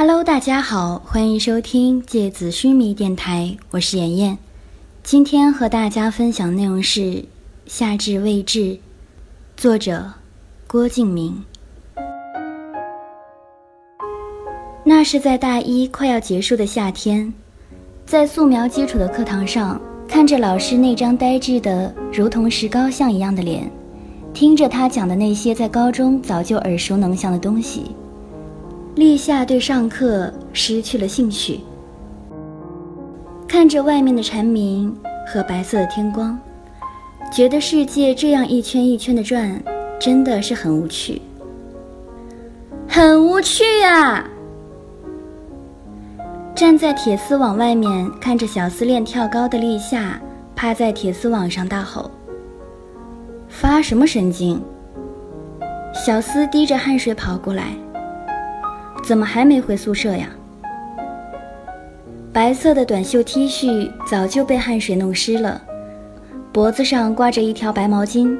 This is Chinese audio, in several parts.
Hello，大家好，欢迎收听芥子须弥电台，我是妍妍。今天和大家分享内容是《夏至未至》，作者郭敬明。那是在大一快要结束的夏天，在素描基础的课堂上，看着老师那张呆滞的如同石膏像一样的脸，听着他讲的那些在高中早就耳熟能详的东西。立夏对上课失去了兴趣，看着外面的蝉鸣和白色的天光，觉得世界这样一圈一圈的转，真的是很无趣，很无趣呀！站在铁丝网外面看着小丝链跳高的立夏，趴在铁丝网上大吼：“发什么神经？”小丝滴着汗水跑过来。怎么还没回宿舍呀？白色的短袖 T 恤早就被汗水弄湿了，脖子上挂着一条白毛巾，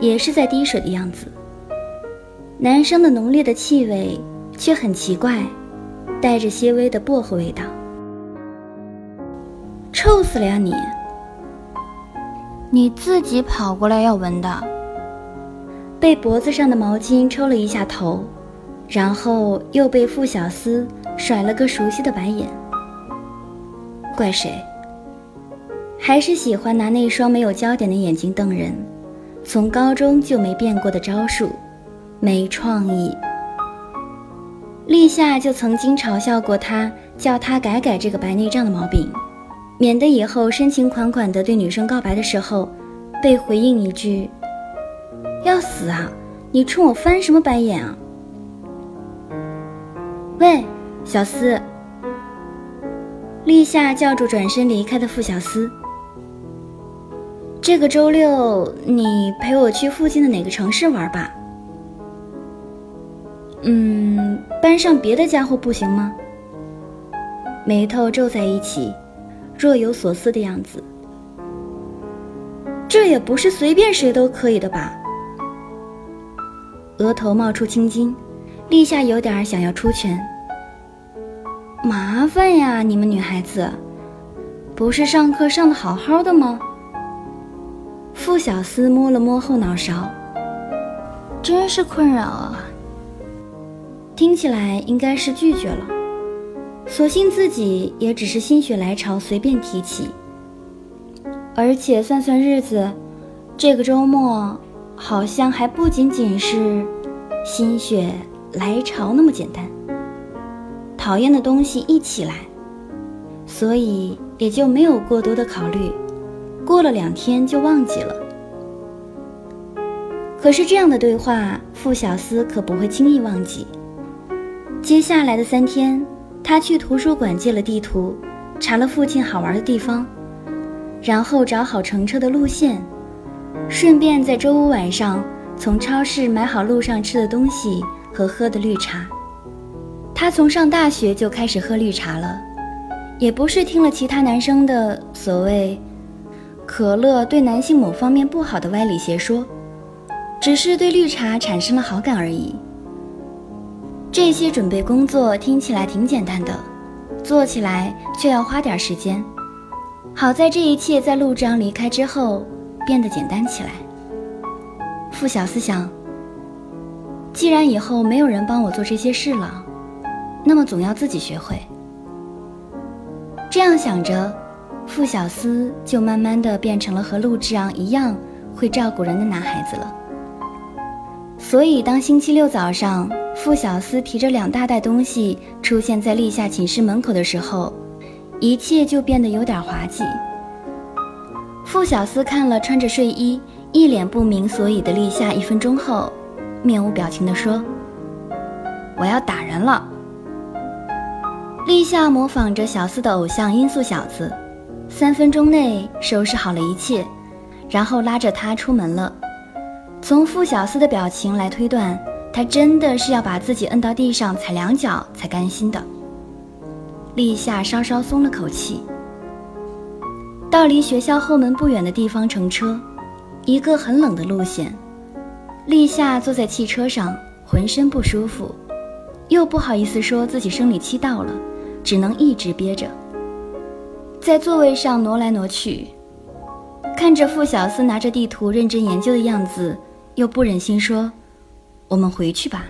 也是在滴水的样子。男生的浓烈的气味却很奇怪，带着些微的薄荷味道。臭死了呀你！你自己跑过来要闻的。被脖子上的毛巾抽了一下头。然后又被傅小司甩了个熟悉的白眼。怪谁？还是喜欢拿那双没有焦点的眼睛瞪人，从高中就没变过的招数，没创意。立夏就曾经嘲笑过他，叫他改改这个白内障的毛病，免得以后深情款款的对女生告白的时候，被回应一句：“要死啊！你冲我翻什么白眼啊？”喂，小思。立夏叫住转身离开的傅小司。这个周六你陪我去附近的哪个城市玩吧？嗯，班上别的家伙不行吗？眉头皱在一起，若有所思的样子。这也不是随便谁都可以的吧？额头冒出青筋。立夏有点想要出拳，麻烦呀！你们女孩子，不是上课上的好好的吗？傅小司摸了摸后脑勺，真是困扰啊。听起来应该是拒绝了，所幸自己也只是心血来潮随便提起，而且算算日子，这个周末好像还不仅仅是心血。来潮那么简单，讨厌的东西一起来，所以也就没有过多的考虑，过了两天就忘记了。可是这样的对话，傅小司可不会轻易忘记。接下来的三天，他去图书馆借了地图，查了附近好玩的地方，然后找好乘车的路线，顺便在周五晚上从超市买好路上吃的东西。和喝的绿茶，他从上大学就开始喝绿茶了，也不是听了其他男生的所谓可乐对男性某方面不好的歪理邪说，只是对绿茶产生了好感而已。这些准备工作听起来挺简单的，做起来却要花点时间。好在这一切在陆章离开之后变得简单起来。傅小思想。既然以后没有人帮我做这些事了，那么总要自己学会。这样想着，傅小司就慢慢的变成了和陆之昂一样会照顾人的男孩子了。所以，当星期六早上傅小司提着两大袋东西出现在立夏寝室门口的时候，一切就变得有点滑稽。傅小司看了穿着睡衣、一脸不明所以的立夏一分钟后。面无表情地说：“我要打人了。”立夏模仿着小四的偶像音速小子，三分钟内收拾好了一切，然后拉着他出门了。从傅小司的表情来推断，他真的是要把自己摁到地上踩两脚才甘心的。立夏稍稍松了口气，到离学校后门不远的地方乘车，一个很冷的路线。立夏坐在汽车上，浑身不舒服，又不好意思说自己生理期到了，只能一直憋着，在座位上挪来挪去，看着傅小司拿着地图认真研究的样子，又不忍心说：“我们回去吧。”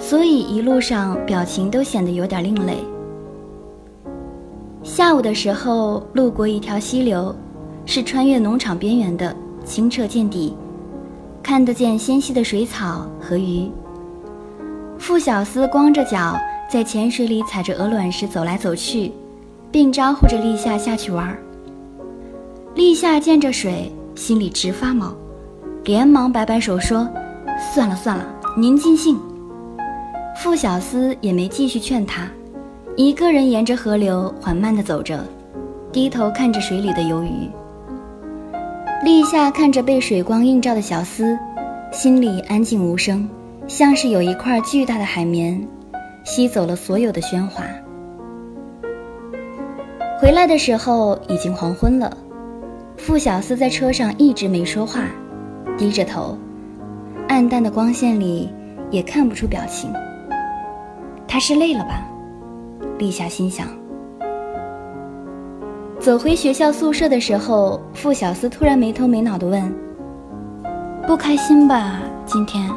所以一路上表情都显得有点另类。下午的时候，路过一条溪流，是穿越农场边缘的，清澈见底，看得见纤细的水草和鱼。傅小司光着脚在浅水里踩着鹅卵石走来走去，并招呼着立夏下去玩。立夏见着水，心里直发毛，连忙摆摆手说：“算了算了，您尽兴。”傅小司也没继续劝他。一个人沿着河流缓慢地走着，低头看着水里的游鱼。立夏看着被水光映照的小司，心里安静无声，像是有一块巨大的海绵，吸走了所有的喧哗。回来的时候已经黄昏了，傅小司在车上一直没说话，低着头，暗淡的光线里也看不出表情。他是累了吧？立夏心想。走回学校宿舍的时候，傅小司突然没头没脑地问：“不开心吧？今天？”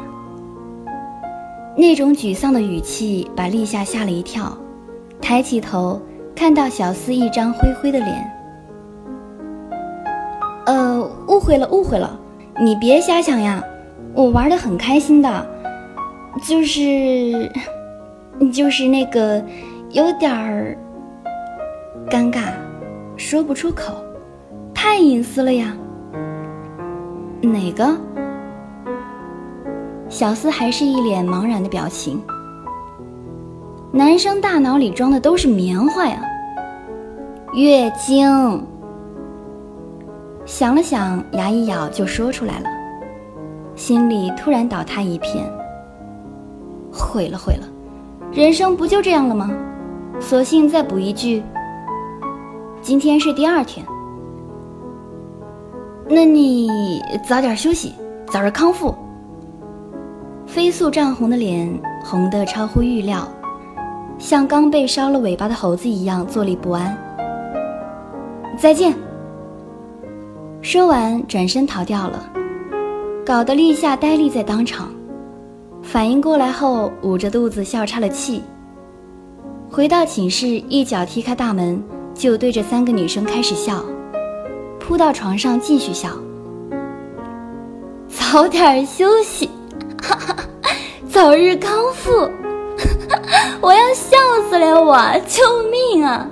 那种沮丧的语气把立夏吓了一跳，抬起头看到小司一张灰灰的脸。“呃，误会了，误会了，你别瞎想呀，我玩的很开心的，就是，就是那个。”有点儿尴尬，说不出口，太隐私了呀。哪个？小司还是一脸茫然的表情。男生大脑里装的都是棉花呀。月经。想了想，牙一咬就说出来了，心里突然倒塌一片。毁了毁了，人生不就这样了吗？索性再补一句：“今天是第二天，那你早点休息，早日康复。”飞速涨红的脸红得超乎预料，像刚被烧了尾巴的猴子一样坐立不安。再见。说完转身逃掉了，搞得立夏呆立在当场。反应过来后，捂着肚子笑岔了气。回到寝室，一脚踢开大门，就对着三个女生开始笑，扑到床上继续笑。早点休息，哈哈，早日康复，我要笑死了，我救命啊！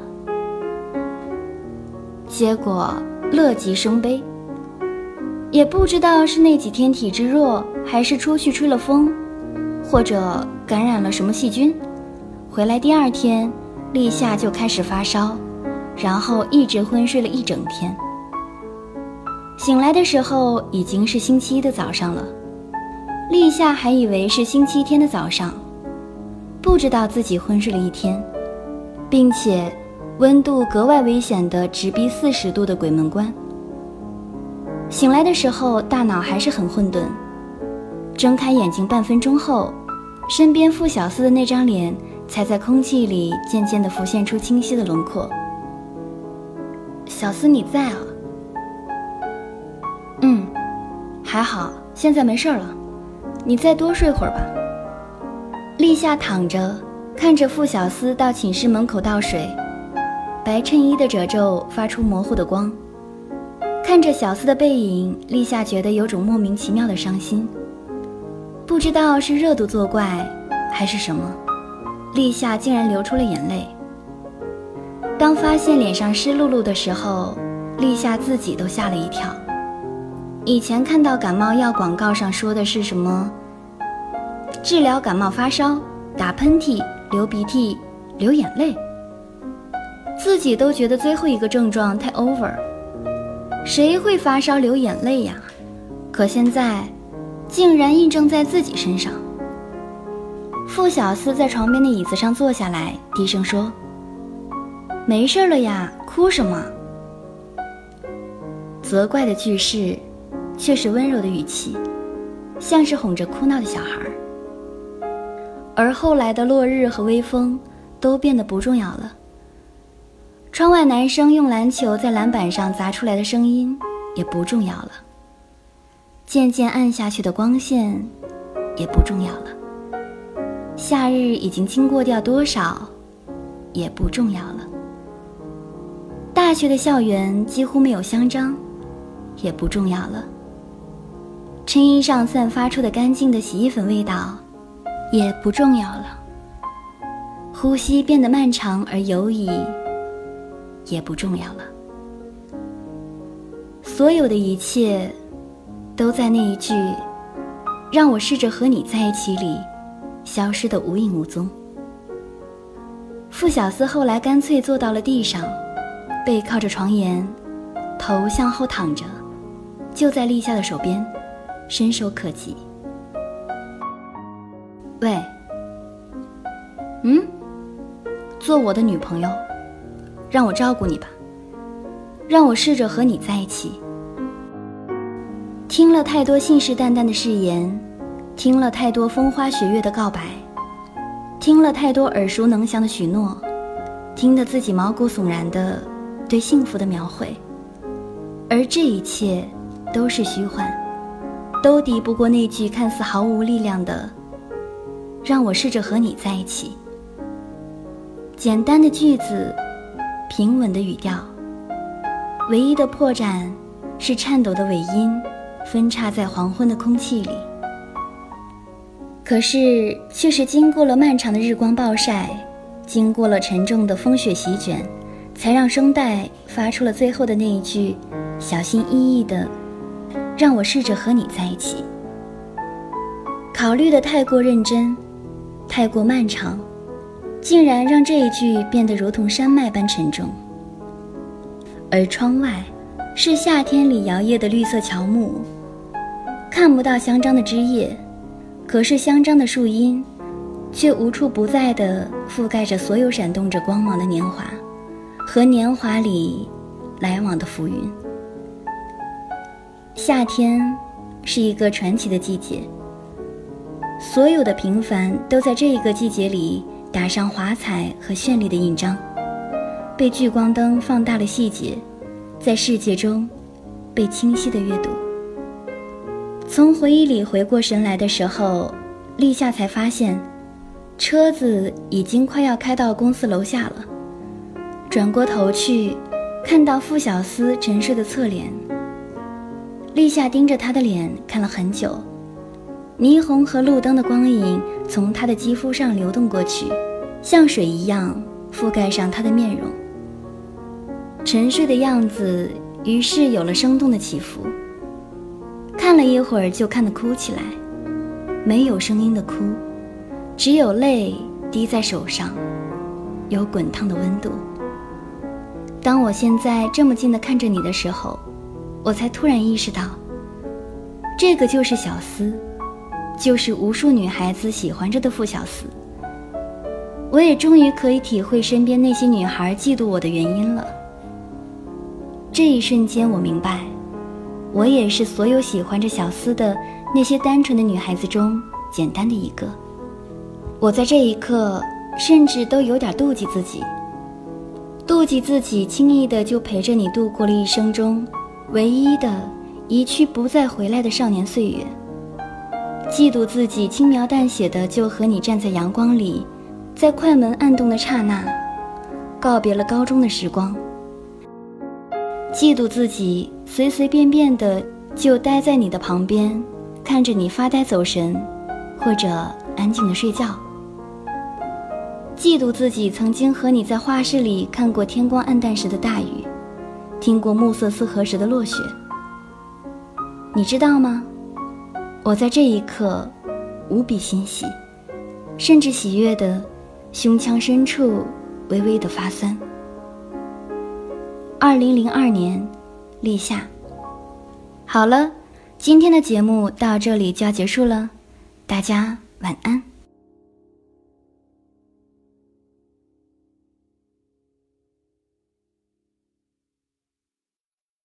结果乐极生悲，也不知道是那几天体质弱，还是出去吹了风，或者感染了什么细菌。回来第二天，立夏就开始发烧，然后一直昏睡了一整天。醒来的时候已经是星期一的早上了，立夏还以为是星期天的早上，不知道自己昏睡了一天，并且温度格外危险的直逼四十度的鬼门关。醒来的时候大脑还是很混沌，睁开眼睛半分钟后，身边傅小司的那张脸。才在空气里渐渐地浮现出清晰的轮廓。小司你在啊？嗯，还好，现在没事了。你再多睡会儿吧。立夏躺着，看着傅小司到寝室门口倒水，白衬衣的褶皱发出模糊的光。看着小司的背影，立夏觉得有种莫名其妙的伤心，不知道是热度作怪，还是什么。立夏竟然流出了眼泪。当发现脸上湿漉漉的时候，立夏自己都吓了一跳。以前看到感冒药广告上说的是什么？治疗感冒发烧，打喷嚏、流鼻涕、流眼泪。自己都觉得最后一个症状太 over，谁会发烧流眼泪呀？可现在，竟然印证在自己身上。傅小司在床边的椅子上坐下来，低声说：“没事了呀，哭什么？”责怪的句式，却是温柔的语气，像是哄着哭闹的小孩。而后来的落日和微风都变得不重要了。窗外男生用篮球在篮板上砸出来的声音也不重要了。渐渐暗下去的光线也不重要了。夏日已经经过掉多少也不重要了。大学的校园几乎没有香樟，也不重要了。衬衣上散发出的干净的洗衣粉味道，也不重要了。呼吸变得漫长而游移，也不重要了。所有的一切，都在那一句“让我试着和你在一起”里，消失得无影无踪。傅小司后来干脆坐到了地上。背靠着床沿，头向后躺着，就在立夏的手边，伸手可及。喂，嗯，做我的女朋友，让我照顾你吧，让我试着和你在一起。听了太多信誓旦旦的誓言，听了太多风花雪月的告白，听了太多耳熟能详的许诺，听得自己毛骨悚然的。对幸福的描绘，而这一切都是虚幻，都敌不过那句看似毫无力量的“让我试着和你在一起”。简单的句子，平稳的语调，唯一的破绽是颤抖的尾音，分叉在黄昏的空气里。可是，却是经过了漫长的日光暴晒，经过了沉重的风雪席卷。才让声带发出了最后的那一句，小心翼翼的，让我试着和你在一起。考虑的太过认真，太过漫长，竟然让这一句变得如同山脉般沉重。而窗外，是夏天里摇曳的绿色乔木，看不到香樟的枝叶，可是香樟的树荫，却无处不在的覆盖着所有闪动着光芒的年华。和年华里来往的浮云。夏天是一个传奇的季节，所有的平凡都在这一个季节里打上华彩和绚丽的印章，被聚光灯放大了细节，在世界中被清晰的阅读。从回忆里回过神来的时候，立夏才发现，车子已经快要开到公司楼下了。转过头去，看到傅小司沉睡的侧脸。立夏盯着他的脸看了很久，霓虹和路灯的光影从他的肌肤上流动过去，像水一样覆盖上他的面容。沉睡的样子，于是有了生动的起伏。看了一会儿，就看得哭起来，没有声音的哭，只有泪滴在手上，有滚烫的温度。当我现在这么近的看着你的时候，我才突然意识到，这个就是小司，就是无数女孩子喜欢着的傅小司。我也终于可以体会身边那些女孩嫉妒我的原因了。这一瞬间，我明白，我也是所有喜欢着小司的那些单纯的女孩子中简单的一个。我在这一刻，甚至都有点妒忌自己。妒忌自己轻易的就陪着你度过了一生中唯一的一去不再回来的少年岁月，嫉妒自己轻描淡写的就和你站在阳光里，在快门按动的刹那，告别了高中的时光。嫉妒自己随随便便的就待在你的旁边，看着你发呆走神，或者安静的睡觉。嫉妒自己曾经和你在画室里看过天光暗淡时的大雨，听过暮色四合时的落雪。你知道吗？我在这一刻无比欣喜，甚至喜悦的胸腔深处微微的发酸。二零零二年，立夏。好了，今天的节目到这里就要结束了，大家晚安。